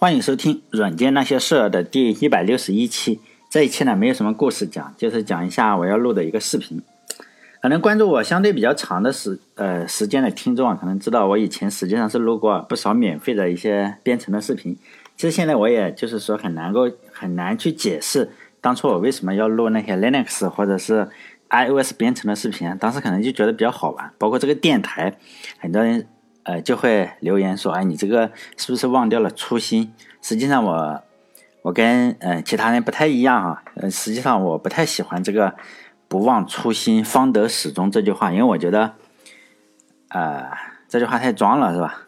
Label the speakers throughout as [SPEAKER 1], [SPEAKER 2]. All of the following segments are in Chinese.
[SPEAKER 1] 欢迎收听《软件那些事儿》的第一百六十一期。这一期呢，没有什么故事讲，就是讲一下我要录的一个视频。可能关注我相对比较长的时呃时间的听众啊，可能知道我以前实际上是录过不少免费的一些编程的视频。其实现在我也就是说很难够很难去解释当初我为什么要录那些 Linux 或者是 iOS 编程的视频。当时可能就觉得比较好玩，包括这个电台，很多人。呃，就会留言说，哎，你这个是不是忘掉了初心？实际上，我我跟呃其他人不太一样啊。呃，实际上我不太喜欢这个“不忘初心，方得始终”这句话，因为我觉得，呃，这句话太装了，是吧？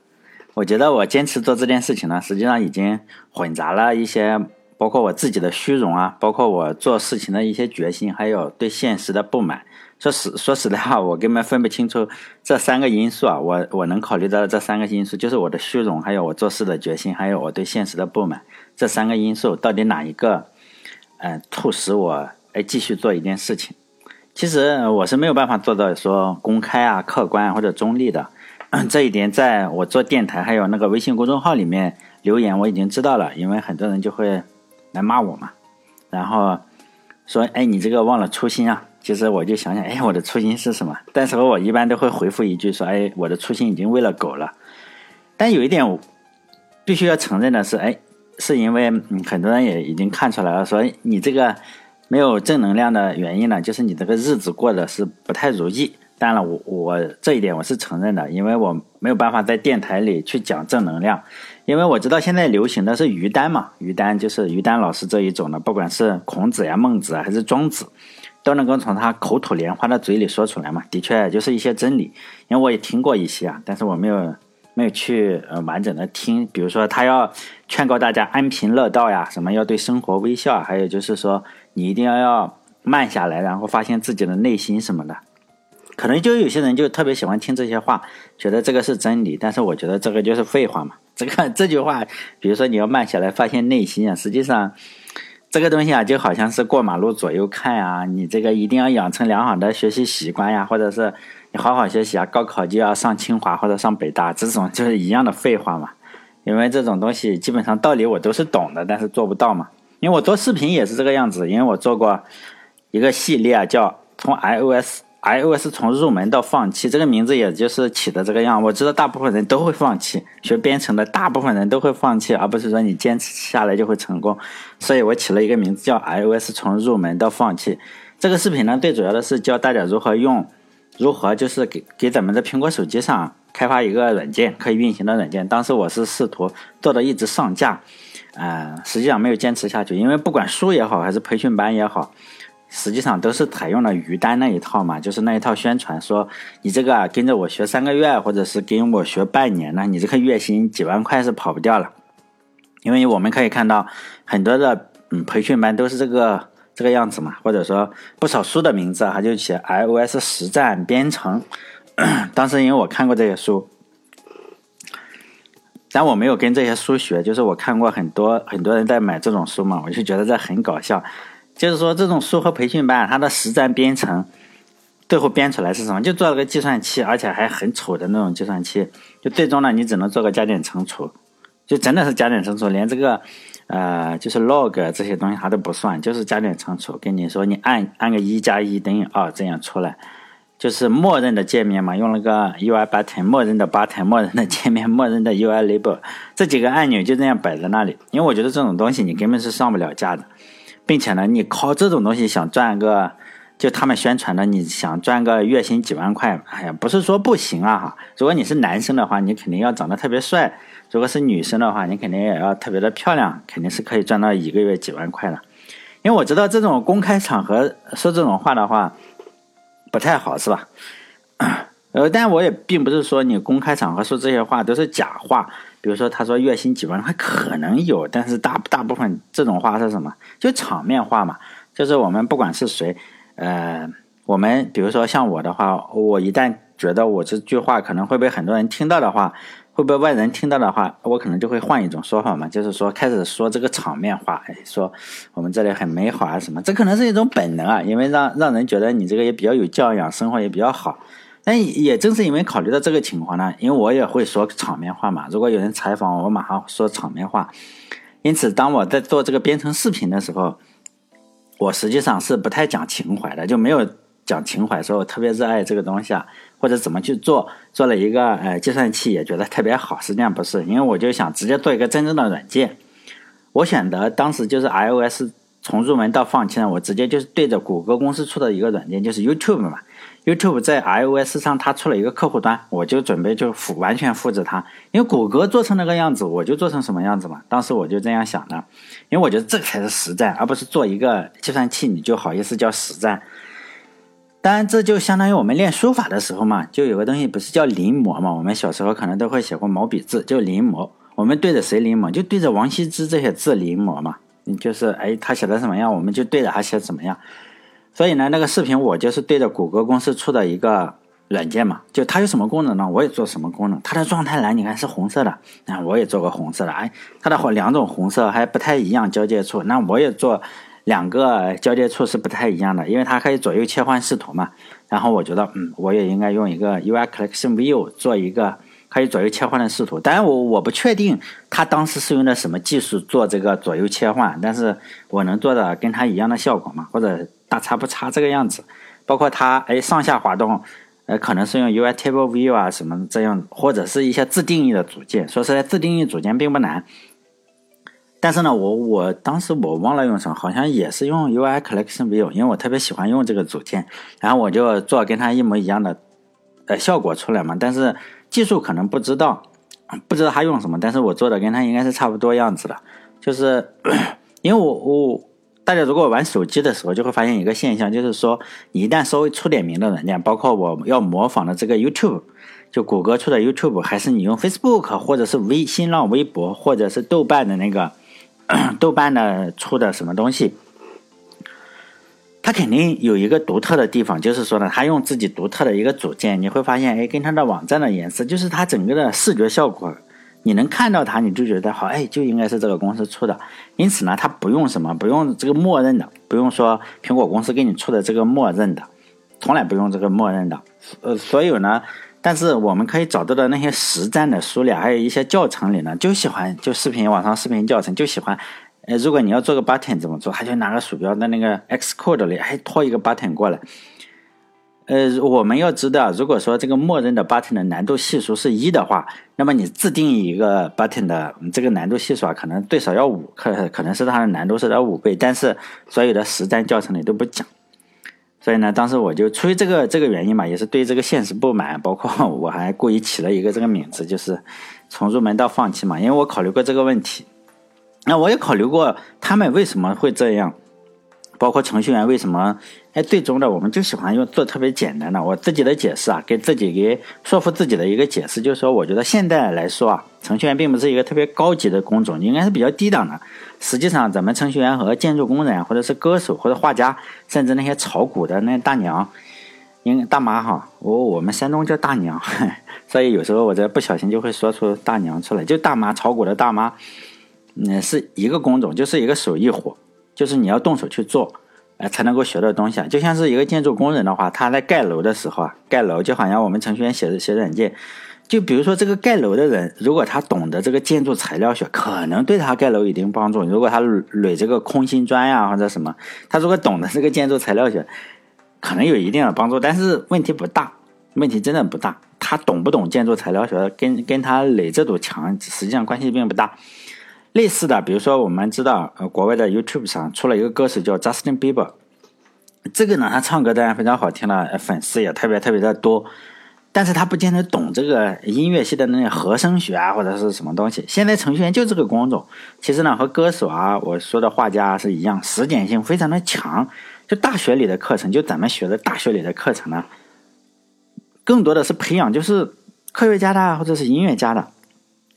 [SPEAKER 1] 我觉得我坚持做这件事情呢，实际上已经混杂了一些，包括我自己的虚荣啊，包括我做事情的一些决心，还有对现实的不满。说实说实在话，我根本分不清楚这三个因素啊。我我能考虑到的这三个因素，就是我的虚荣，还有我做事的决心，还有我对现实的不满。这三个因素到底哪一个，嗯，促使我哎继续做一件事情？其实我是没有办法做到说公开啊、客观或者中立的。这一点在我做电台还有那个微信公众号里面留言，我已经知道了，因为很多人就会来骂我嘛，然后说哎你这个忘了初心啊。其实我就想想，哎，我的初心是什么？但是我一般都会回复一句说，哎，我的初心已经喂了狗了。但有一点必须要承认的是，哎，是因为很多人也已经看出来了，说你这个没有正能量的原因呢，就是你这个日子过得是不太如意。当然了，我我这一点我是承认的，因为我没有办法在电台里去讲正能量，因为我知道现在流行的是于丹嘛，于丹就是于丹老师这一种的，不管是孔子呀、孟子啊，还是庄子。都能够从他口吐莲花的嘴里说出来嘛？的确，就是一些真理。因为我也听过一些啊，但是我没有没有去呃完整的听。比如说，他要劝告大家安贫乐道呀，什么要对生活微笑，还有就是说你一定要要慢下来，然后发现自己的内心什么的。可能就有些人就特别喜欢听这些话，觉得这个是真理。但是我觉得这个就是废话嘛。这个这句话，比如说你要慢下来发现内心啊，实际上。这个东西啊，就好像是过马路左右看啊，你这个一定要养成良好的学习习惯呀，或者是你好好学习啊，高考就要上清华或者上北大，这种就是一样的废话嘛。因为这种东西基本上道理我都是懂的，但是做不到嘛。因为我做视频也是这个样子，因为我做过一个系列啊，叫从 iOS。iOS 从入门到放弃，这个名字也就是起的这个样。我知道大部分人都会放弃学编程的，大部分人都会放弃，而不是说你坚持下来就会成功。所以我起了一个名字叫 iOS 从入门到放弃。这个视频呢，最主要的是教大家如何用，如何就是给给咱们的苹果手机上开发一个软件可以运行的软件。当时我是试图做到一直上架，呃，实际上没有坚持下去，因为不管书也好，还是培训班也好。实际上都是采用了于丹那一套嘛，就是那一套宣传，说你这个跟着我学三个月，或者是跟我学半年呢，你这个月薪几万块是跑不掉了。因为我们可以看到很多的嗯培训班都是这个这个样子嘛，或者说不少书的名字它就写 iOS 实战编程。当时因为我看过这些书，但我没有跟这些书学，就是我看过很多很多人在买这种书嘛，我就觉得这很搞笑。就是说，这种书和培训班，它的实战编程，最后编出来是什么？就做了个计算器，而且还很丑的那种计算器。就最终呢，你只能做个加减乘除，就真的是加减乘除，连这个，呃，就是 log 这些东西它都不算，就是加减乘除。跟你说，你按按个一加一等于二，这样出来，就是默认的界面嘛，用了个 UI button，默认的 button，默认的界面，默认的 UI label，这几个按钮就这样摆在那里。因为我觉得这种东西你根本是上不了架的。并且呢，你靠这种东西想赚个，就他们宣传的，你想赚个月薪几万块，哎呀，不是说不行啊哈。如果你是男生的话，你肯定要长得特别帅；如果是女生的话，你肯定也要特别的漂亮，肯定是可以赚到一个月几万块的。因为我知道这种公开场合说这种话的话不太好，是吧？呃，但我也并不是说你公开场合说这些话都是假话。比如说，他说月薪几万块可能有，但是大大部分这种话是什么？就场面话嘛。就是我们不管是谁，呃，我们比如说像我的话，我一旦觉得我这句话可能会被很多人听到的话，会被外人听到的话，我可能就会换一种说法嘛，就是说开始说这个场面话，哎，说我们这里很美好啊什么，这可能是一种本能啊，因为让让人觉得你这个也比较有教养，生活也比较好。但也正是因为考虑到这个情况呢，因为我也会说场面话嘛。如果有人采访我，马上说场面话。因此，当我在做这个编程视频的时候，我实际上是不太讲情怀的，就没有讲情怀，说我特别热爱这个东西啊，或者怎么去做，做了一个呃计算器也觉得特别好。实际上不是，因为我就想直接做一个真正的软件。我选择当时就是 iOS 从入门到放弃呢，我直接就是对着谷歌公司出的一个软件，就是 YouTube 嘛。YouTube 在 iOS 上，它出了一个客户端，我就准备就复完全复制它，因为谷歌做成那个样子，我就做成什么样子嘛。当时我就这样想的，因为我觉得这才是实战，而不是做一个计算器，你就好意思叫实战。当然，这就相当于我们练书法的时候嘛，就有个东西不是叫临摹嘛？我们小时候可能都会写过毛笔字，就临摹。我们对着谁临摹？就对着王羲之这些字临摹嘛。你就是哎，他写的什么样，我们就对着他写什么样。所以呢，那个视频我就是对着谷歌公司出的一个软件嘛，就它有什么功能呢？我也做什么功能。它的状态栏你看是红色的，那我也做个红色的。哎，它的好两种红色还不太一样交界处，那我也做两个交界处是不太一样的，因为它可以左右切换视图嘛。然后我觉得，嗯，我也应该用一个 UI Collection View 做一个可以左右切换的视图。当然，我我不确定他当时是用的什么技术做这个左右切换，但是我能做的跟他一样的效果嘛，或者。大差不差这个样子，包括他哎上下滑动，呃可能是用 UI Table View 啊什么这样，或者是一些自定义的组件。说实在，自定义组件并不难，但是呢，我我当时我忘了用什么，好像也是用 UI Collection View，因为我特别喜欢用这个组件，然后我就做跟它一模一样的呃效果出来嘛。但是技术可能不知道，不知道他用什么，但是我做的跟他应该是差不多样子的，就是 因为我我。大家如果玩手机的时候，就会发现一个现象，就是说，你一旦稍微出点名的软件，包括我要模仿的这个 YouTube，就谷歌出的 YouTube，还是你用 Facebook 或者是微新浪微博，或者是豆瓣的那个 豆瓣的出的什么东西，它肯定有一个独特的地方，就是说呢，它用自己独特的一个组件，你会发现，哎，跟它的网站的颜色，就是它整个的视觉效果。你能看到它，你就觉得好，哎，就应该是这个公司出的。因此呢，它不用什么，不用这个默认的，不用说苹果公司给你出的这个默认的，从来不用这个默认的。呃，所以呢，但是我们可以找到的那些实战的书里，还有一些教程里呢，就喜欢就视频网上视频教程就喜欢，如果你要做个 button 怎么做，他就拿个鼠标在那个 Xcode 里，还拖一个 button 过来。呃，我们要知道，如果说这个默认的 button 的难度系数是一的话，那么你自定义一个 button 的这个难度系数啊，可能最少要五，可可能是它的难度是在五倍，但是所有的实战教程里都不讲。所以呢，当时我就出于这个这个原因嘛，也是对这个现实不满，包括我还故意起了一个这个名字，就是从入门到放弃嘛，因为我考虑过这个问题，那我也考虑过他们为什么会这样。包括程序员为什么？哎，最终的我们就喜欢用做特别简单的。我自己的解释啊，给自己给说服自己的一个解释，就是说，我觉得现在来说啊，程序员并不是一个特别高级的工种，应该是比较低档的。实际上，咱们程序员和建筑工人，或者是歌手或者画家，甚至那些炒股的那大娘，应大妈哈，我我们山东叫大娘，所以有时候我这不小心就会说出大娘出来，就大妈炒股的大妈，嗯，是一个工种，就是一个手艺活。就是你要动手去做，哎，才能够学到东西啊。就像是一个建筑工人的话，他在盖楼的时候啊，盖楼就好像我们程序员写写软件，就比如说这个盖楼的人，如果他懂得这个建筑材料学，可能对他盖楼有一定帮助。如果他垒这个空心砖呀或者什么，他如果懂得这个建筑材料学，可能有一定的帮助，但是问题不大，问题真的不大。他懂不懂建筑材料学，跟跟他垒这堵墙实际上关系并不大。类似的，比如说我们知道，呃，国外的 YouTube 上出了一个歌手叫 Justin Bieber，这个呢，他唱歌当然非常好听了，粉丝也特别特别的多，但是他不见得懂这个音乐系的那些和声学啊，或者是什么东西。现在程序员就这个工种，其实呢，和歌手啊，我说的画家是一样，实践性非常的强。就大学里的课程，就咱们学的大学里的课程呢，更多的是培养就是科学家的或者是音乐家的。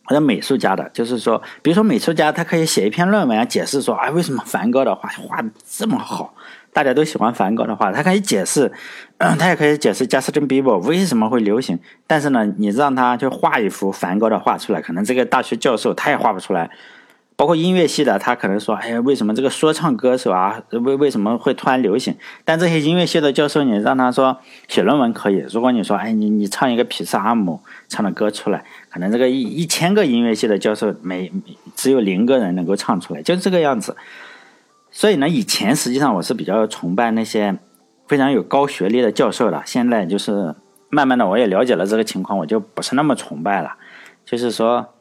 [SPEAKER 1] 或者美术家的，就是说，比如说美术家，他可以写一篇论文解释说，啊，为什么梵高的画画这么好？大家都喜欢梵高的画，他可以解释，他也可以解释贾斯汀比伯为什么会流行。但是呢，你让他去画一幅梵高的画出来，可能这个大学教授他也画不出来。包括音乐系的，他可能说：“哎呀，为什么这个说唱歌手啊，为为什么会突然流行？”但这些音乐系的教授，你让他说写论文可以。如果你说：“哎，你你唱一个皮萨阿姆唱的歌出来，可能这个一一千个音乐系的教授，每只有零个人能够唱出来，就是这个样子。”所以呢，以前实际上我是比较崇拜那些非常有高学历的教授的。现在就是慢慢的，我也了解了这个情况，我就不是那么崇拜了。就是说。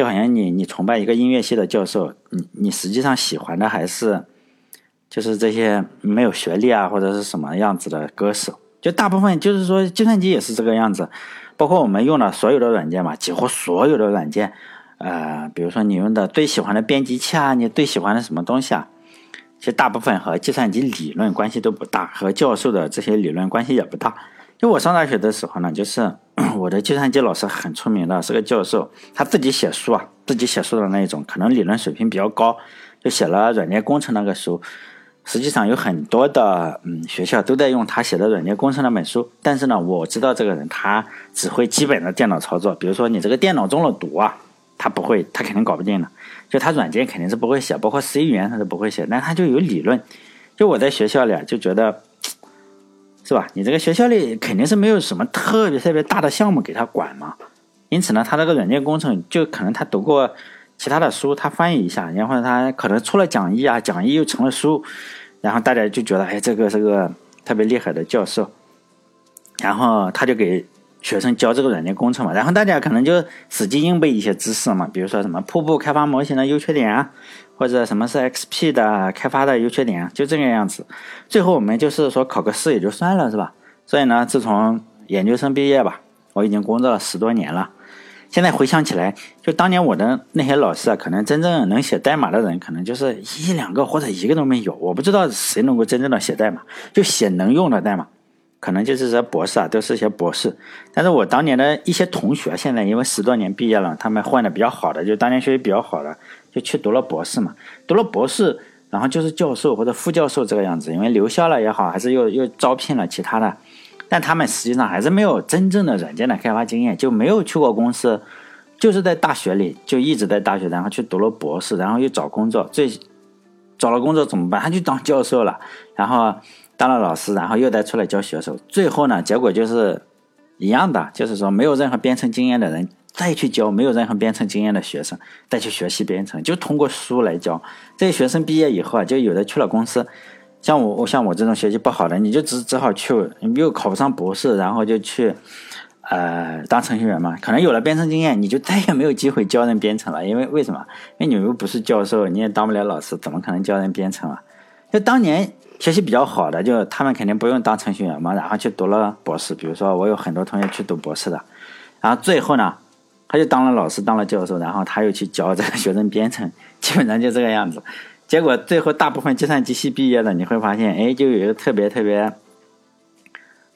[SPEAKER 1] 就好像你你崇拜一个音乐系的教授，你你实际上喜欢的还是就是这些没有学历啊或者是什么样子的歌手。就大部分就是说计算机也是这个样子，包括我们用的所有的软件嘛，几乎所有的软件，呃，比如说你用的最喜欢的编辑器啊，你最喜欢的什么东西啊，其实大部分和计算机理论关系都不大，和教授的这些理论关系也不大。就我上大学的时候呢，就是 我的计算机老师很出名的，是个教授，他自己写书啊，自己写书的那一种，可能理论水平比较高，就写了软件工程那个书。实际上有很多的嗯学校都在用他写的软件工程那本书，但是呢，我知道这个人他只会基本的电脑操作，比如说你这个电脑中了毒啊，他不会，他肯定搞不定的。就他软件肯定是不会写，包括 C 语言他都不会写，但他就有理论。就我在学校里啊，就觉得。是吧？你这个学校里肯定是没有什么特别特别大的项目给他管嘛，因此呢，他这个软件工程就可能他读过其他的书，他翻译一下，然后他可能出了讲义啊，讲义又成了书，然后大家就觉得，哎，这个是个特别厉害的教授，然后他就给学生教这个软件工程嘛，然后大家可能就死记硬背一些知识嘛，比如说什么瀑布开发模型的优缺点啊。或者什么是 XP 的开发的优缺点，就这个样子。最后我们就是说考个试也就算了，是吧？所以呢，自从研究生毕业吧，我已经工作了十多年了。现在回想起来，就当年我的那些老师啊，可能真正能写代码的人，可能就是一两个或者一个都没有。我不知道谁能够真正的写代码，就写能用的代码。可能就是说博士啊，都是些博士。但是我当年的一些同学，现在因为十多年毕业了，他们混的比较好的，就当年学习比较好的，就去读了博士嘛。读了博士，然后就是教授或者副教授这个样子。因为留校了也好，还是又又招聘了其他的，但他们实际上还是没有真正的软件的开发经验，就没有去过公司，就是在大学里就一直在大学，然后去读了博士，然后又找工作，最找了工作怎么办？他就当教授了，然后。当了老师，然后又再出来教学生，最后呢，结果就是一样的，就是说没有任何编程经验的人再去教没有任何编程经验的学生再去学习编程，就通过书来教。这些学生毕业以后啊，就有的去了公司，像我，我像我这种学习不好的，你就只只好去，又考不上博士，然后就去呃当程序员嘛。可能有了编程经验，你就再也没有机会教人编程了，因为为什么？因为你又不是教授，你也当不了老师，怎么可能教人编程啊？就当年。学习比较好的，就他们肯定不用当程序员嘛，然后去读了博士。比如说，我有很多同学去读博士的，然后最后呢，他就当了老师，当了教授，然后他又去教这个学生编程，基本上就这个样子。结果最后大部分计算机系毕业的，你会发现，哎，就有一个特别特别、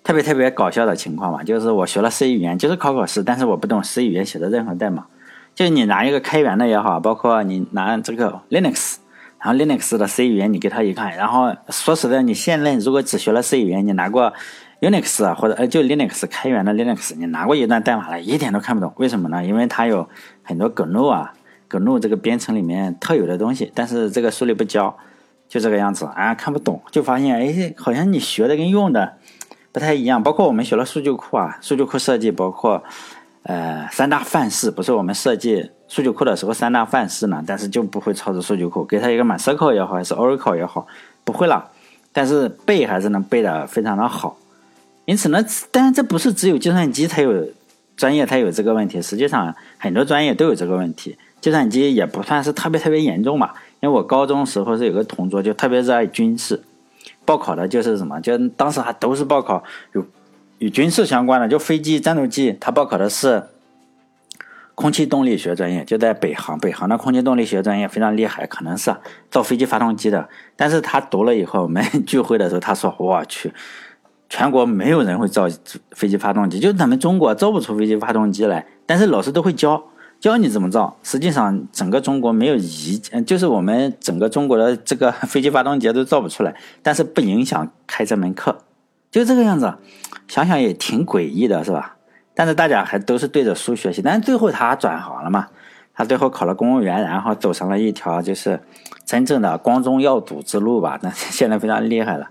[SPEAKER 1] 特别特别搞笑的情况嘛，就是我学了 C 语言，就是考考试，但是我不懂 C 语言写的任何代码。就你拿一个开源的也好，包括你拿这个 Linux。然后 Linux 的 C 语言你给他一看，然后说实在，你现在如果只学了 C 语言，你拿过 Unix 或者呃就 Linux 开源的 Linux，你拿过一段代码来，一点都看不懂。为什么呢？因为它有很多 GNU 啊，GNU 这个编程里面特有的东西，但是这个书里不教，就这个样子啊，看不懂，就发现哎，好像你学的跟用的不太一样。包括我们学了数据库啊，数据库设计，包括呃三大范式，不是我们设计。数据库的时候三大范式呢，但是就不会操作数据库，给他一个 MySQL 也好，还是 Oracle 也好，不会了，但是背还是能背的非常的好。因此呢，当然这不是只有计算机才有专业才有这个问题，实际上很多专业都有这个问题。计算机也不算是特别特别严重吧，因为我高中时候是有个同桌就特别热爱军事，报考的就是什么，就当时还都是报考有与军事相关的，就飞机、战斗机，他报考的是。空气动力学专业就在北航，北航的空气动力学专业非常厉害，可能是造飞机发动机的。但是他读了以后，我们 聚会的时候，他说：“我去，全国没有人会造飞机发动机，就是咱们中国造不出飞机发动机来。但是老师都会教，教你怎么造。实际上，整个中国没有一，就是我们整个中国的这个飞机发动机都造不出来。但是不影响开这门课，就这个样子。想想也挺诡异的，是吧？”但是大家还都是对着书学习，但是最后他转行了嘛？他最后考了公务员，然后走上了一条就是真正的光宗耀祖之路吧。那现在非常厉害了，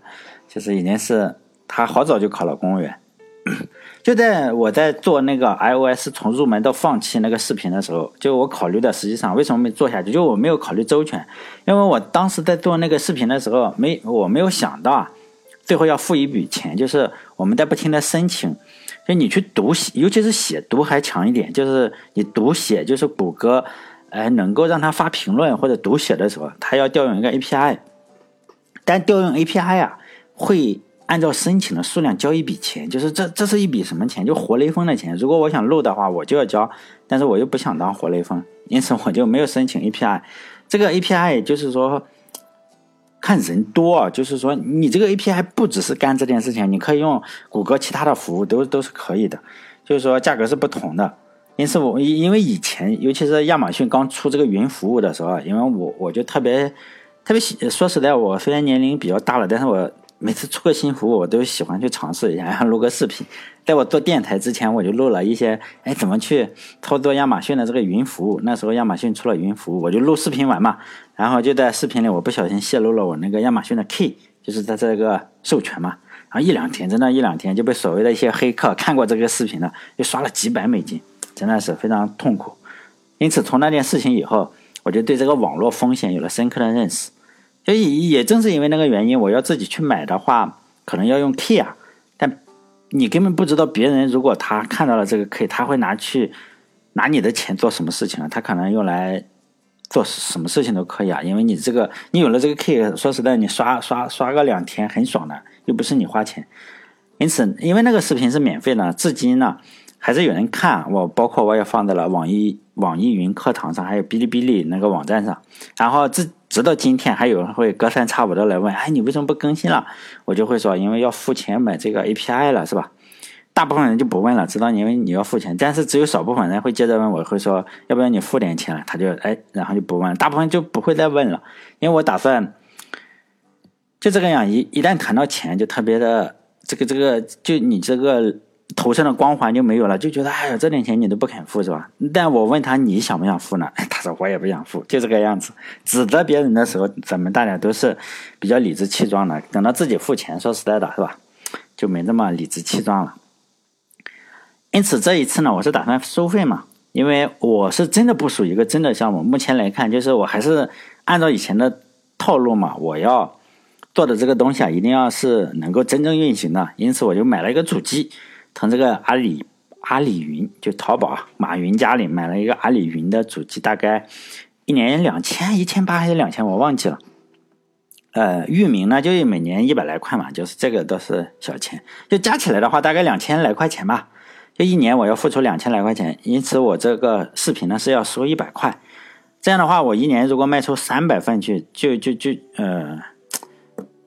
[SPEAKER 1] 就是已经是他好早就考了公务员。就在我在做那个 iOS 从入门到放弃那个视频的时候，就我考虑的实际上为什么没做下去，就我没有考虑周全，因为我当时在做那个视频的时候，没我没有想到最后要付一笔钱，就是我们在不停的申请。就你去读写，尤其是写读还强一点，就是你读写，就是谷歌，哎，能够让他发评论或者读写的时候，他要调用一个 API，但调用 API 啊，会按照申请的数量交一笔钱，就是这这是一笔什么钱？就活雷锋的钱。如果我想录的话，我就要交，但是我又不想当活雷锋，因此我就没有申请 API。这个 API 就是说。看人多啊，就是说你这个 API 不只是干这件事情，你可以用谷歌其他的服务都都是可以的，就是说价格是不同的。因此我因为以前尤其是亚马逊刚出这个云服务的时候，因为我我就特别特别喜，说实在，我虽然年龄比较大了，但是我。每次出个新服务，我都喜欢去尝试一下，然 后录个视频。在我做电台之前，我就录了一些，哎，怎么去操作亚马逊的这个云服务？那时候亚马逊出了云服务，我就录视频玩嘛。然后就在视频里，我不小心泄露了我那个亚马逊的 key，就是在这个授权嘛。然后一两天，真的，一两天就被所谓的一些黑客看过这个视频的，就刷了几百美金，真的是非常痛苦。因此，从那件事情以后，我就对这个网络风险有了深刻的认识。所以也正是因为那个原因，我要自己去买的话，可能要用 key 啊。但你根本不知道别人如果他看到了这个 key，他会拿去拿你的钱做什么事情啊？他可能用来做什么事情都可以啊。因为你这个你有了这个 key，说实在，你刷刷刷个两天很爽的，又不是你花钱。因此，因为那个视频是免费的，至今呢还是有人看。我包括我也放在了网易网易云课堂上，还有哔哩哔哩那个网站上。然后自直到今天，还有人会隔三差五的来问：“哎，你为什么不更新了？”我就会说：“因为要付钱买这个 API 了，是吧？”大部分人就不问了，知道因为你要付钱。但是只有少部分人会接着问，我会说：“要不要你付点钱？”他就哎，然后就不问，大部分就不会再问了。因为我打算就这个样，一一旦谈到钱，就特别的这个这个，就你这个。头上的光环就没有了，就觉得哎呀，这点钱你都不肯付是吧？但我问他你想不想付呢？他说我也不想付，就这个样子。指责别人的时候，咱们大家都是比较理直气壮的，等到自己付钱，说实在的，是吧？就没那么理直气壮了。因此这一次呢，我是打算收费嘛，因为我是真的不属于一个真的项目。目前来看，就是我还是按照以前的套路嘛，我要做的这个东西啊，一定要是能够真正运行的。因此我就买了一个主机。从这个阿里阿里云就淘宝马云家里买了一个阿里云的主机，大概一年两千一千八还是两千，我忘记了。呃，域名呢就每年一百来块嘛，就是这个都是小钱，就加起来的话大概两千来块钱吧。就一年我要付出两千来块钱，因此我这个视频呢是要收一百块。这样的话，我一年如果卖出三百份去，就就就呃，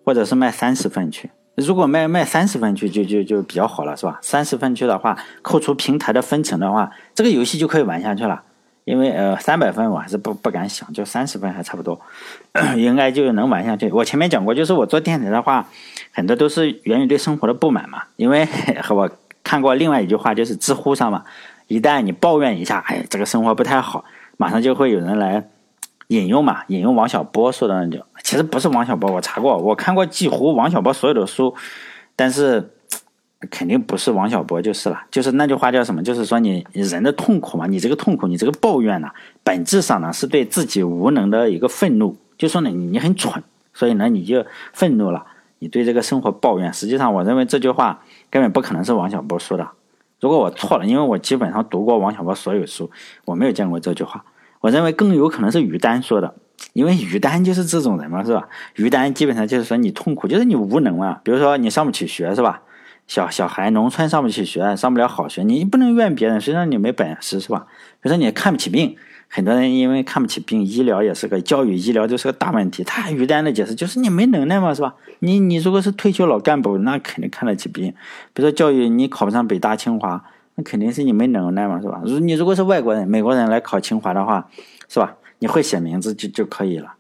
[SPEAKER 1] 或者是卖三十份去。如果卖卖三十分去就就就比较好了，是吧？三十分去的话，扣除平台的分成的话，这个游戏就可以玩下去了。因为呃，三百分我还是不不敢想，就三十分还差不多，应该就能玩下去。我前面讲过，就是我做电台的话，很多都是源于对生活的不满嘛。因为和 我看过另外一句话，就是知乎上嘛，一旦你抱怨一下，哎，这个生活不太好，马上就会有人来。引用嘛，引用王小波说的那句，其实不是王小波，我查过，我看过几乎王小波所有的书，但是肯定不是王小波就是了。就是那句话叫什么？就是说你人的痛苦嘛，你这个痛苦，你这个抱怨呢，本质上呢是对自己无能的一个愤怒。就说呢你很蠢，所以呢你就愤怒了，你对这个生活抱怨。实际上，我认为这句话根本不可能是王小波说的。如果我错了，因为我基本上读过王小波所有书，我没有见过这句话。我认为更有可能是于丹说的，因为于丹就是这种人嘛，是吧？于丹基本上就是说你痛苦，就是你无能嘛。比如说你上不起学，是吧？小小孩农村上不起学，上不了好学，你不能怨别人，谁让你没本事，是吧？比如说你看不起病，很多人因为看不起病，医疗也是个教育，医疗就是个大问题。他于丹的解释就是你没能耐嘛，是吧？你你如果是退休老干部，那肯定看得起病。比如说教育，你考不上北大清华。那肯定是你没能耐嘛，是吧？如你如果是外国人、美国人来考清华的话，是吧？你会写名字就就可以了，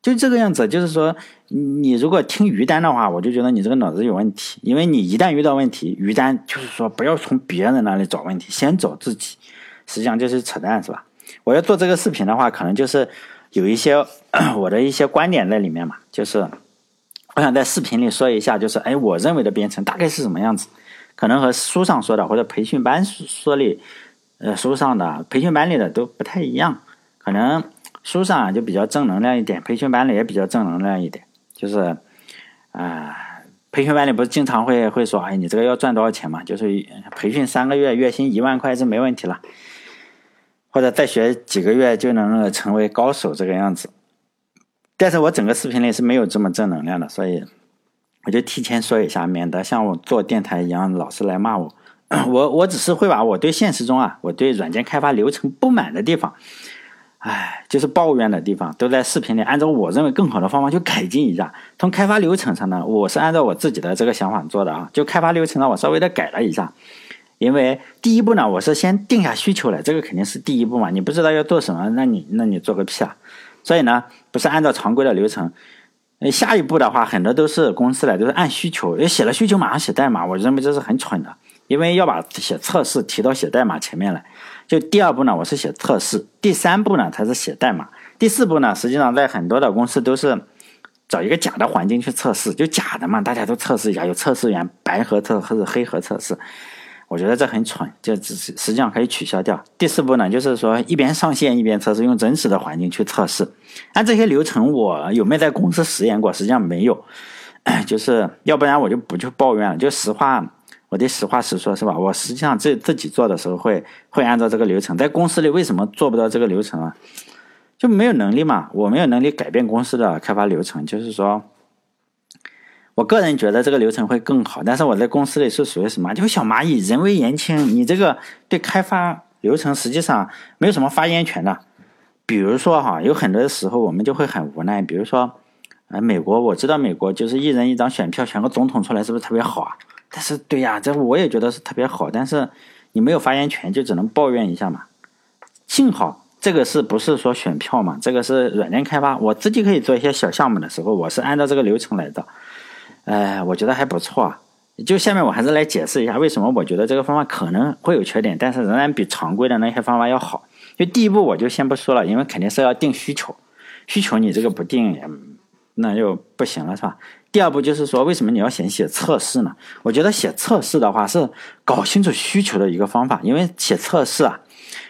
[SPEAKER 1] 就这个样子。就是说，你如果听于丹的话，我就觉得你这个脑子有问题，因为你一旦遇到问题，于丹就是说不要从别人那里找问题，先找自己，实际上就是扯淡，是吧？我要做这个视频的话，可能就是有一些 我的一些观点在里面嘛，就是我想在视频里说一下，就是哎，我认为的编程大概是什么样子，可能和书上说的或者培训班说里，呃，书上的培训班里的都不太一样，可能书上就比较正能量一点，培训班里也比较正能量一点，就是啊。培训班里不是经常会会说，哎，你这个要赚多少钱嘛？就是培训三个月，月薪一万块是没问题了，或者再学几个月就能成为高手这个样子。但是我整个视频里是没有这么正能量的，所以我就提前说一下，免得像我做电台一样老是来骂我。我我只是会把我对现实中啊，我对软件开发流程不满的地方。唉，就是抱怨的地方，都在视频里按照我认为更好的方法去改进一下。从开发流程上呢，我是按照我自己的这个想法做的啊。就开发流程呢，我稍微的改了一下。因为第一步呢，我是先定下需求来，这个肯定是第一步嘛。你不知道要做什么，那你那你做个屁啊！所以呢，不是按照常规的流程。下一步的话，很多都是公司来，都是按需求，要写了需求马上写代码，我认为这是很蠢的。因为要把写测试提到写代码前面来。就第二步呢，我是写测试；第三步呢，才是写代码；第四步呢，实际上在很多的公司都是找一个假的环境去测试，就假的嘛，大家都测试一下，有测试员，白盒测或者黑盒测试。我觉得这很蠢，就只是实际上可以取消掉。第四步呢，就是说一边上线一边测试，用真实的环境去测试。按这些流程，我有没有在公司实验过？实际上没有，就是要不然我就不去抱怨了，就实话。我得实话实说，是吧？我实际上自自己做的时候会会按照这个流程，在公司里为什么做不到这个流程啊？就没有能力嘛？我没有能力改变公司的开发流程，就是说，我个人觉得这个流程会更好，但是我在公司里是属于什么？就小蚂蚁，人微言轻，你这个对开发流程实际上没有什么发言权的。比如说哈，有很多时候我们就会很无奈，比如说，呃，美国，我知道美国就是一人一张选票选个总统出来，是不是特别好啊？但是，对呀，这我也觉得是特别好。但是你没有发言权，就只能抱怨一下嘛。幸好这个是不是说选票嘛？这个是软件开发，我自己可以做一些小项目的时候，我是按照这个流程来的。哎，我觉得还不错。就下面我还是来解释一下，为什么我觉得这个方法可能会有缺点，但是仍然比常规的那些方法要好。就第一步我就先不说了，因为肯定是要定需求，需求你这个不定也那就不行了，是吧？第二步就是说，为什么你要先写测试呢？我觉得写测试的话是搞清楚需求的一个方法，因为写测试啊，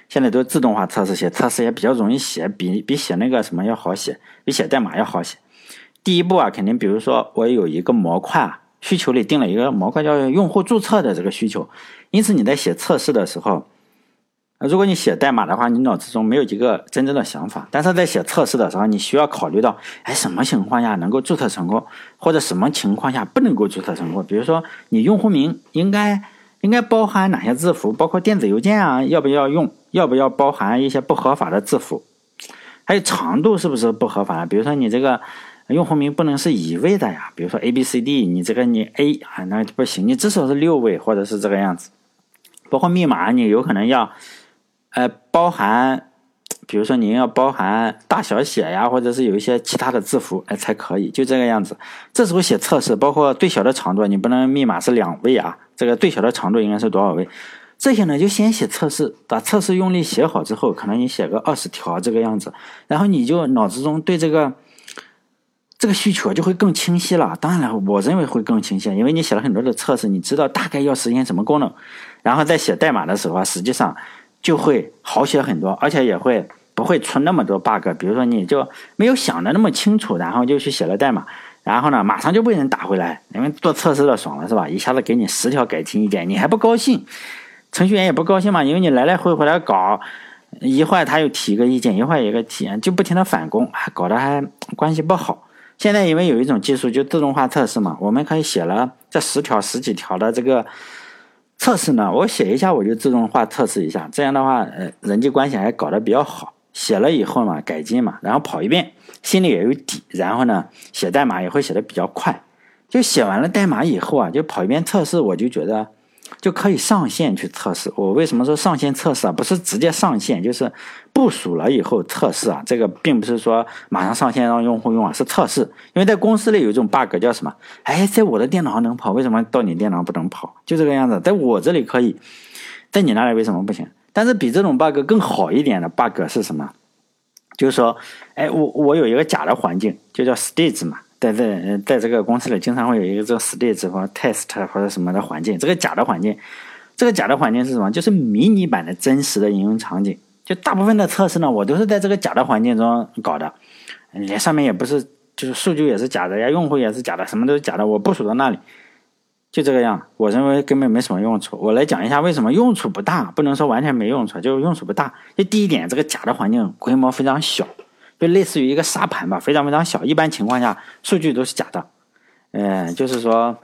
[SPEAKER 1] 现在都自动化测试，写测试也比较容易写，比比写那个什么要好写，比写代码要好写。第一步啊，肯定比如说我有一个模块啊，需求里定了一个模块叫用户注册的这个需求，因此你在写测试的时候。如果你写代码的话，你脑子中没有一个真正的想法。但是在写测试的时候，你需要考虑到，哎，什么情况下能够注册成功，或者什么情况下不能够注册成功？比如说，你用户名应该应该包含哪些字符？包括电子邮件啊，要不要用？要不要包含一些不合法的字符？还有长度是不是不合法？比如说，你这个用户名不能是一位的呀。比如说 A B C D，你这个你 A 啊，那不行，你至少是六位或者是这个样子。包括密码，你有可能要。呃，包含，比如说你要包含大小写呀，或者是有一些其他的字符，哎，才可以，就这个样子。这时候写测试，包括最小的长度，你不能密码是两位啊，这个最小的长度应该是多少位？这些呢，就先写测试，把测试用力写好之后，可能你写个二十条这个样子，然后你就脑子中对这个这个需求就会更清晰了。当然了，我认为会更清晰，因为你写了很多的测试，你知道大概要实现什么功能，然后在写代码的时候啊，实际上。就会好写很多，而且也会不会出那么多 bug。比如说，你就没有想的那么清楚，然后就去写了代码，然后呢，马上就被人打回来。因为做测试的爽了，是吧？一下子给你十条改进意见，你还不高兴？程序员也不高兴嘛，因为你来来回回来搞，一会儿他又提个意见，一会儿一个提，就不停的返工，还搞得还关系不好。现在因为有一种技术，就自动化测试嘛，我们可以写了这十条、十几条的这个。测试呢，我写一下我就自动化测试一下，这样的话，呃，人际关系还搞得比较好。写了以后嘛，改进嘛，然后跑一遍，心里也有底。然后呢，写代码也会写的比较快。就写完了代码以后啊，就跑一遍测试，我就觉得。就可以上线去测试。我为什么说上线测试啊？不是直接上线，就是部署了以后测试啊。这个并不是说马上上线让用户用啊，是测试。因为在公司里有一种 bug 叫什么？哎，在我的电脑上能跑，为什么到你电脑不能跑？就这个样子。在我这里可以，在你那里为什么不行？但是比这种 bug 更好一点的 bug 是什么？就是说，哎，我我有一个假的环境，就叫 stage 嘛，在在在这个公司里经常会有一个这个 stage 或者 test 或者什么的环境。这个假的环境，这个假的环境是什么？就是迷你版的真实的应用场景。就大部分的测试呢，我都是在这个假的环境中搞的，连上面也不是，就是数据也是假的呀，用户也是假的，什么都是假的，我部署到那里。就这个样，我认为根本没什么用处。我来讲一下为什么用处不大，不能说完全没用处，就是用处不大。就第一点，这个假的环境规模非常小，就类似于一个沙盘吧，非常非常小。一般情况下，数据都是假的。嗯，就是说，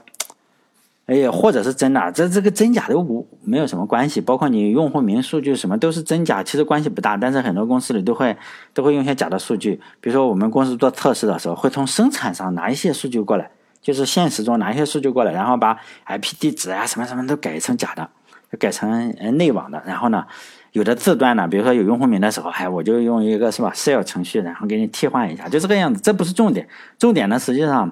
[SPEAKER 1] 哎呀，或者是真的，这这个真假都无没有什么关系。包括你用户名、数据什么都是真假，其实关系不大。但是很多公司里都会都会用一些假的数据，比如说我们公司做测试的时候，会从生产上拿一些数据过来。就是现实中拿一些数据过来，然后把 IP 地址啊什么什么都改成假的，改成内网的。然后呢，有的字段呢，比如说有用户名的时候，哎，我就用一个是吧 shell 程序，然后给你替换一下，就这个样子。这不是重点，重点呢实际上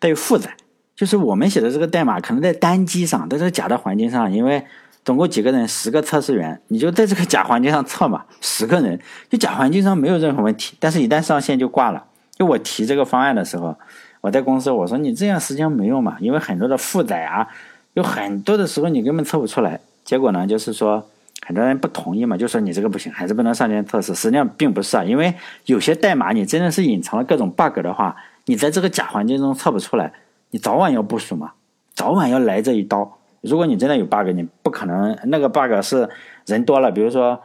[SPEAKER 1] 在于负载。就是我们写的这个代码，可能在单机上，在这个假的环境上，因为总共几个人，十个测试员，你就在这个假环境上测嘛，十个人，就假环境上没有任何问题。但是一旦上线就挂了。就我提这个方案的时候。我在公司我说你这样实际上没用嘛，因为很多的负载啊，有很多的时候你根本测不出来。结果呢，就是说很多人不同意嘛，就说你这个不行，还是不能上线测试。实际上并不是啊，因为有些代码你真的是隐藏了各种 bug 的话，你在这个假环境中测不出来，你早晚要部署嘛，早晚要来这一刀。如果你真的有 bug，你不可能那个 bug 是人多了，比如说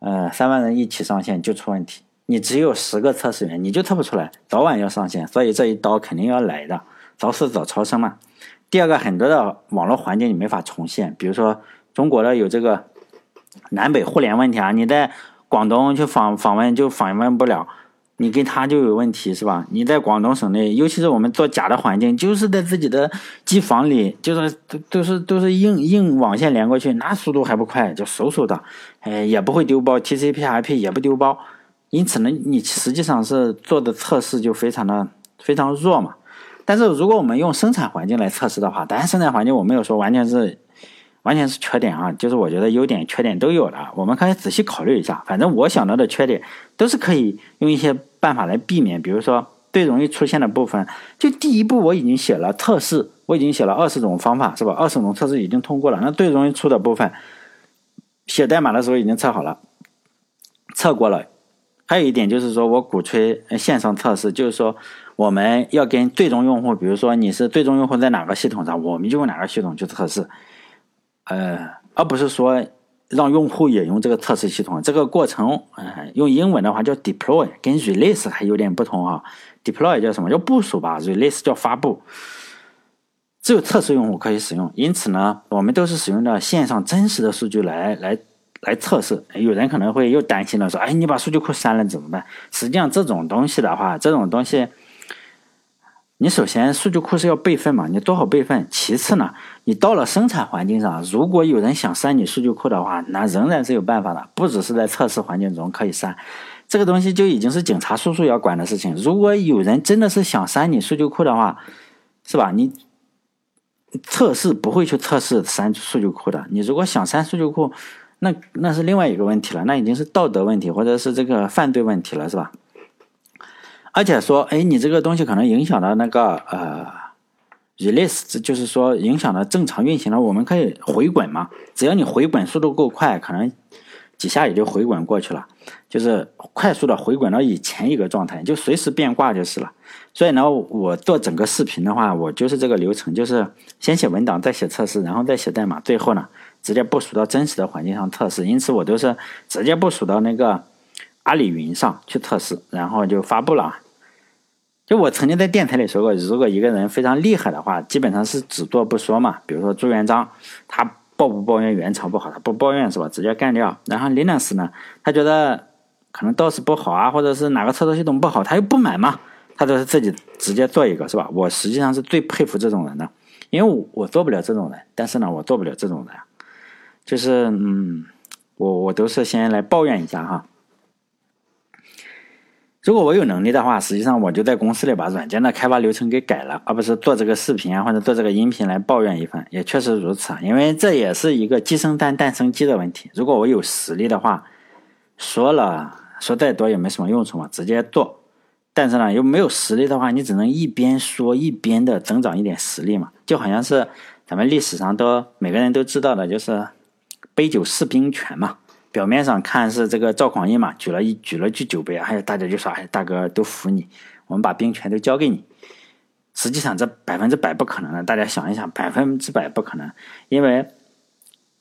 [SPEAKER 1] 呃三万人一起上线就出问题。你只有十个测试员，你就测不出来，早晚要上线，所以这一刀肯定要来的，早死早超生嘛。第二个，很多的网络环境你没法重现，比如说中国的有这个南北互联问题啊，你在广东去访访问就访问不了，你跟他就有问题是吧？你在广东省内，尤其是我们做假的环境，就是在自己的机房里，就是都都是都是硬硬网线连过去，那速度还不快，就嗖嗖的，哎，也不会丢包，TCP/IP 也不丢包。因此呢，你实际上是做的测试就非常的非常弱嘛。但是如果我们用生产环境来测试的话，当然生产环境我没有说完全是完全是缺点啊，就是我觉得优点缺点都有的，我们可以仔细考虑一下。反正我想到的缺点都是可以用一些办法来避免，比如说最容易出现的部分，就第一步我已经写了测试，我已经写了二十种方法是吧？二十种测试已经通过了，那最容易出的部分，写代码的时候已经测好了，测过了。还有一点就是说，我鼓吹线上测试，就是说我们要跟最终用户，比如说你是最终用户在哪个系统上，我们就用哪个系统去测试，呃，而不是说让用户也用这个测试系统。这个过程，呃，用英文的话叫 deploy，跟 release 还有点不同啊。deploy 叫什么叫部署吧，release 叫发布。只有测试用户可以使用，因此呢，我们都是使用的线上真实的数据来来。来测试，有人可能会又担心了，说：“哎，你把数据库删了怎么办？”实际上，这种东西的话，这种东西，你首先数据库是要备份嘛，你做好备份。其次呢，你到了生产环境上，如果有人想删你数据库的话，那仍然是有办法的，不只是在测试环境中可以删。这个东西就已经是警察叔叔要管的事情。如果有人真的是想删你数据库的话，是吧？你测试不会去测试删数据库的。你如果想删数据库，那那是另外一个问题了，那已经是道德问题或者是这个犯罪问题了，是吧？而且说，哎，你这个东西可能影响到那个呃，release，就是说影响了正常运行了，我们可以回滚嘛？只要你回滚速度够快，可能几下也就回滚过去了，就是快速的回滚到以前一个状态，就随时变卦就是了。所以呢，我做整个视频的话，我就是这个流程，就是先写文档，再写测试，然后再写代码，最后呢。直接部署到真实的环境上测试，因此我都是直接部署到那个阿里云上去测试，然后就发布了。就我曾经在电台里说过，如果一个人非常厉害的话，基本上是只做不说嘛。比如说朱元璋，他抱不抱怨元朝不好，他不抱怨是吧？直接干掉。然后林老师呢，他觉得可能 DOS 不好啊，或者是哪个操作系统不好，他又不买嘛，他就是自己直接做一个，是吧？我实际上是最佩服这种人的，因为我我做不了这种人，但是呢，我做不了这种人。就是嗯，我我都是先来抱怨一下哈。如果我有能力的话，实际上我就在公司里把软件的开发流程给改了，而不是做这个视频啊或者做这个音频来抱怨一番。也确实如此啊，因为这也是一个鸡生蛋蛋生鸡的问题。如果我有实力的话，说了说再多也没什么用处嘛，直接做。但是呢，又没有实力的话，你只能一边说一边的增长一点实力嘛，就好像是咱们历史上都每个人都知道的，就是杯酒释兵权嘛。表面上看是这个赵匡胤嘛，举了一举了句酒杯，啊，还有，大家就说，哎，大哥都服你，我们把兵权都交给你。实际上这百分之百不可能的，大家想一想，百分之百不可能。因为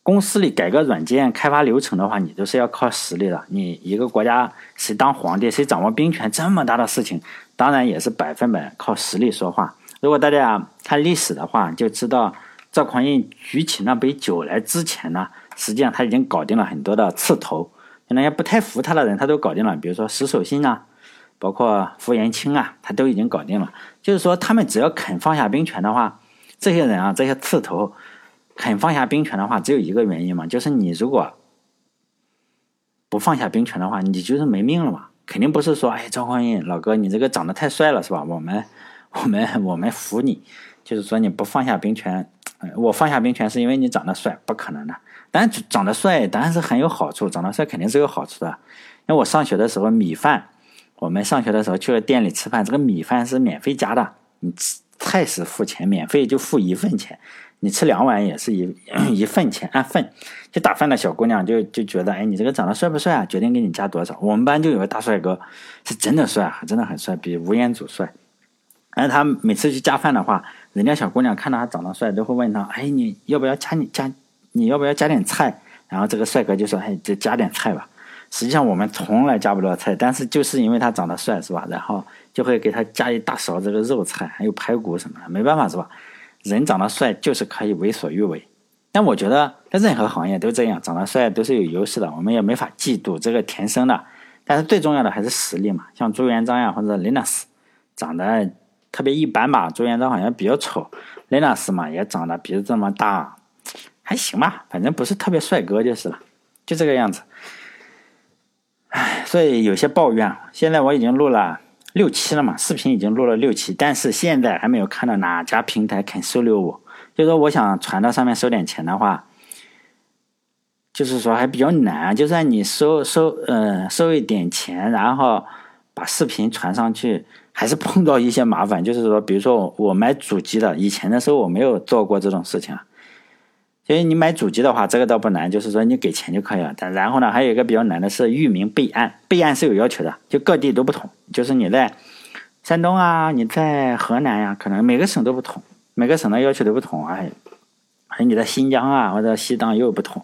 [SPEAKER 1] 公司里改个软件开发流程的话，你都是要靠实力的。你一个国家谁当皇帝，谁掌握兵权，这么大的事情，当然也是百分百靠实力说话。如果大家看历史的话，就知道赵匡胤举起那杯酒来之前呢。实际上他已经搞定了很多的刺头，那些不太服他的人，他都搞定了。比如说石守信啊，包括傅延清啊，他都已经搞定了。就是说，他们只要肯放下兵权的话，这些人啊，这些刺头肯放下兵权的话，只有一个原因嘛，就是你如果不放下兵权的话，你就是没命了嘛。肯定不是说，哎，赵匡胤老哥，你这个长得太帅了，是吧？我们我们我们服你，就是说你不放下兵权，我放下兵权是因为你长得帅，不可能的。但长得帅当然是很有好处，长得帅肯定是有好处的。因为我上学的时候米饭，我们上学的时候去了店里吃饭，这个米饭是免费加的，你吃菜是付钱，免费就付一份钱，你吃两碗也是一一份钱按份。就打饭的小姑娘就就觉得，哎，你这个长得帅不帅啊？决定给你加多少。我们班就有个大帅哥，是真的帅，真的很帅，比吴彦祖帅。然后他每次去加饭的话，人家小姑娘看到他长得帅，都会问他，哎，你要不要加你加？你要不要加点菜？然后这个帅哥就说：“哎，就加点菜吧。”实际上我们从来加不了菜，但是就是因为他长得帅，是吧？然后就会给他加一大勺这个肉菜，还有排骨什么的。没办法，是吧？人长得帅就是可以为所欲为。但我觉得在任何行业都这样，长得帅都是有优势的，我们也没法嫉妒这个天生的。但是最重要的还是实力嘛。像朱元璋呀，或者 Linux，，长得特别一般吧。朱元璋好像比较丑，雷纳斯嘛也长得鼻子这么大。还行吧，反正不是特别帅哥就是了，就这个样子。唉，所以有些抱怨。现在我已经录了六期了嘛，视频已经录了六期，但是现在还没有看到哪家平台肯收留我。就说我想传到上面收点钱的话，就是说还比较难。就算你收收呃收一点钱，然后把视频传上去，还是碰到一些麻烦。就是说，比如说我买主机的，以前的时候我没有做过这种事情啊。所以你买主机的话，这个倒不难，就是说你给钱就可以了。但然后呢，还有一个比较难的是域名备案，备案是有要求的，就各地都不同。就是你在山东啊，你在河南呀，可能每个省都不同，每个省的要求都不同。哎，还有你在新疆啊或者西藏又不同，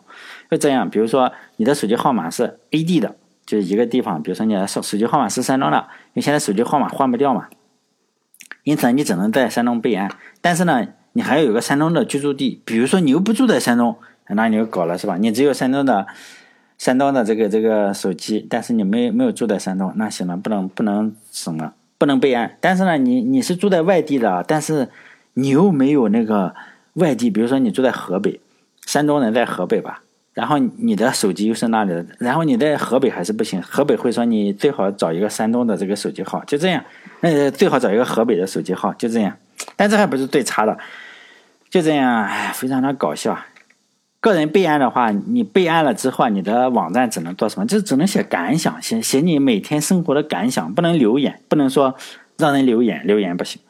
[SPEAKER 1] 就这样。比如说你的手机号码是 A D 的，就是一个地方。比如说你的手手机号码是山东的，因为现在手机号码换不掉嘛，因此你只能在山东备案。但是呢。你还要有个山东的居住地，比如说你又不住在山东，那你就搞了是吧？你只有山东的山东的这个这个手机，但是你没没有住在山东，那行了，不能不能什么，不能备案。但是呢，你你是住在外地的，但是你又没有那个外地，比如说你住在河北，山东人在河北吧，然后你的手机又是那里的，然后你在河北还是不行，河北会说你最好找一个山东的这个手机号，就这样，呃，最好找一个河北的手机号，就这样。但这还不是最差的。就这样，哎，非常的搞笑。个人备案的话，你备案了之后，你的网站只能做什么？就只能写感想，写写你每天生活的感想，不能留言，不能说让人留言，留言不行。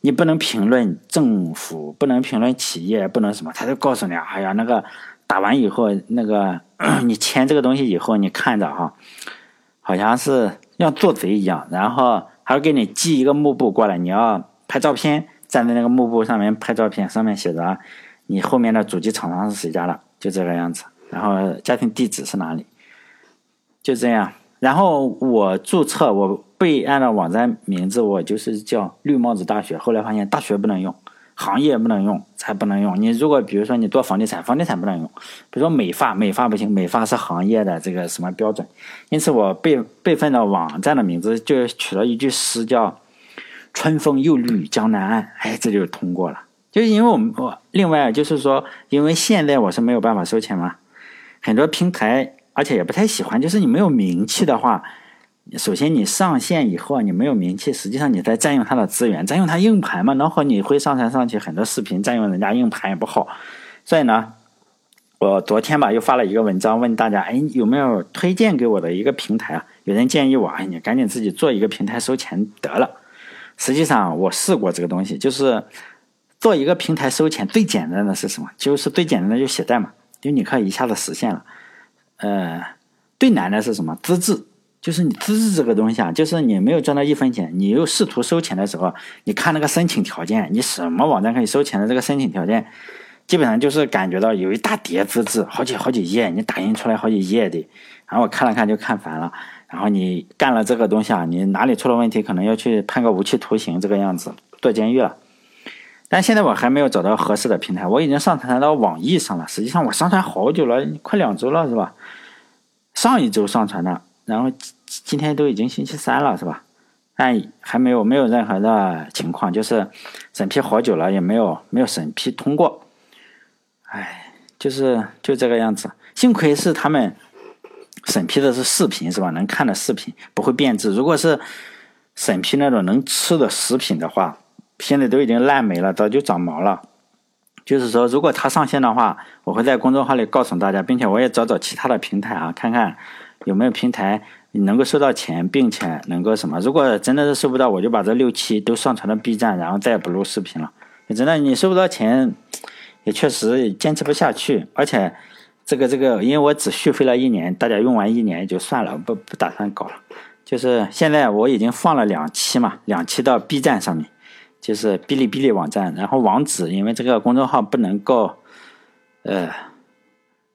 [SPEAKER 1] 你不能评论政府，不能评论企业，不能什么，他就告诉你，哎呀，那个打完以后，那个 你签这个东西以后，你看着哈，好像是像做贼一样，然后还要给你寄一个幕布过来，你要拍照片。站在那个幕布上面拍照片，上面写着你后面的主机厂商是谁家的，就这个样子。然后家庭地址是哪里，就这样。然后我注册我备案的网站名字，我就是叫绿帽子大学。后来发现大学不能用，行业不能用，才不能用。你如果比如说你做房地产，房地产不能用。比如说美发，美发不行，美发是行业的这个什么标准。因此我备备份的网站的名字就取了一句诗，叫。春风又绿江南岸，哎，这就通过了。就是因为我们我另外就是说，因为现在我是没有办法收钱嘛，很多平台而且也不太喜欢，就是你没有名气的话，首先你上线以后啊你没有名气，实际上你在占用它的资源，占用它硬盘嘛，然后你会上传上去很多视频，占用人家硬盘也不好。所以呢，我昨天吧又发了一个文章，问大家，哎，有没有推荐给我的一个平台啊？有人建议我，哎，你赶紧自己做一个平台收钱得了。实际上我试过这个东西，就是做一个平台收钱最简单的是什么？就是最简单的就写代码，就你可以一下子实现了。呃，最难的是什么？资质，就是你资质这个东西啊，就是你没有赚到一分钱，你又试图收钱的时候，你看那个申请条件，你什么网站可以收钱的这个申请条件，基本上就是感觉到有一大叠资质，好几好几页，你打印出来好几页的，然后我看了看就看烦了。然后你干了这个东西啊，你哪里出了问题，可能要去判个无期徒刑，这个样子坐监狱了。但现在我还没有找到合适的平台，我已经上传到网易上了。实际上我上传好久了，快两周了，是吧？上一周上传的，然后今天都已经星期三了，是吧？但还没有没有任何的情况，就是审批好久了，也没有没有审批通过。哎，就是就这个样子。幸亏是他们。审批的是视频是吧？能看的视频不会变质。如果是审批那种能吃的食品的话，现在都已经烂没了，早就长毛了。就是说，如果它上线的话，我会在公众号里告诉大家，并且我也找找其他的平台啊，看看有没有平台能够收到钱，并且能够什么。如果真的是收不到，我就把这六期都上传到 B 站，然后再也不录视频了。真的，你收不到钱，也确实坚持不下去，而且。这个这个，因为我只续费了一年，大家用完一年也就算了，不不打算搞了。就是现在我已经放了两期嘛，两期到 B 站上面，就是哔哩哔哩网站。然后网址，因为这个公众号不能够，呃，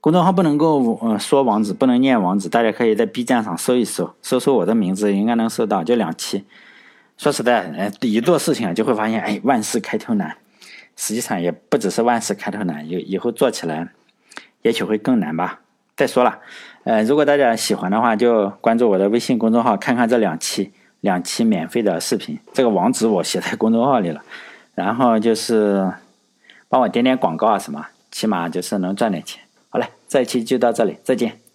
[SPEAKER 1] 公众号不能够呃说网址，不能念网址，大家可以在 B 站上搜一搜，搜搜我的名字，应该能搜到。就两期。说实在，呃，一做事情就会发现，哎，万事开头难。实际上也不只是万事开头难，以以后做起来。也许会更难吧。再说了，呃，如果大家喜欢的话，就关注我的微信公众号，看看这两期两期免费的视频。这个网址我写在公众号里了。然后就是帮我点点广告啊什么，起码就是能赚点钱。好了，这一期就到这里，再见。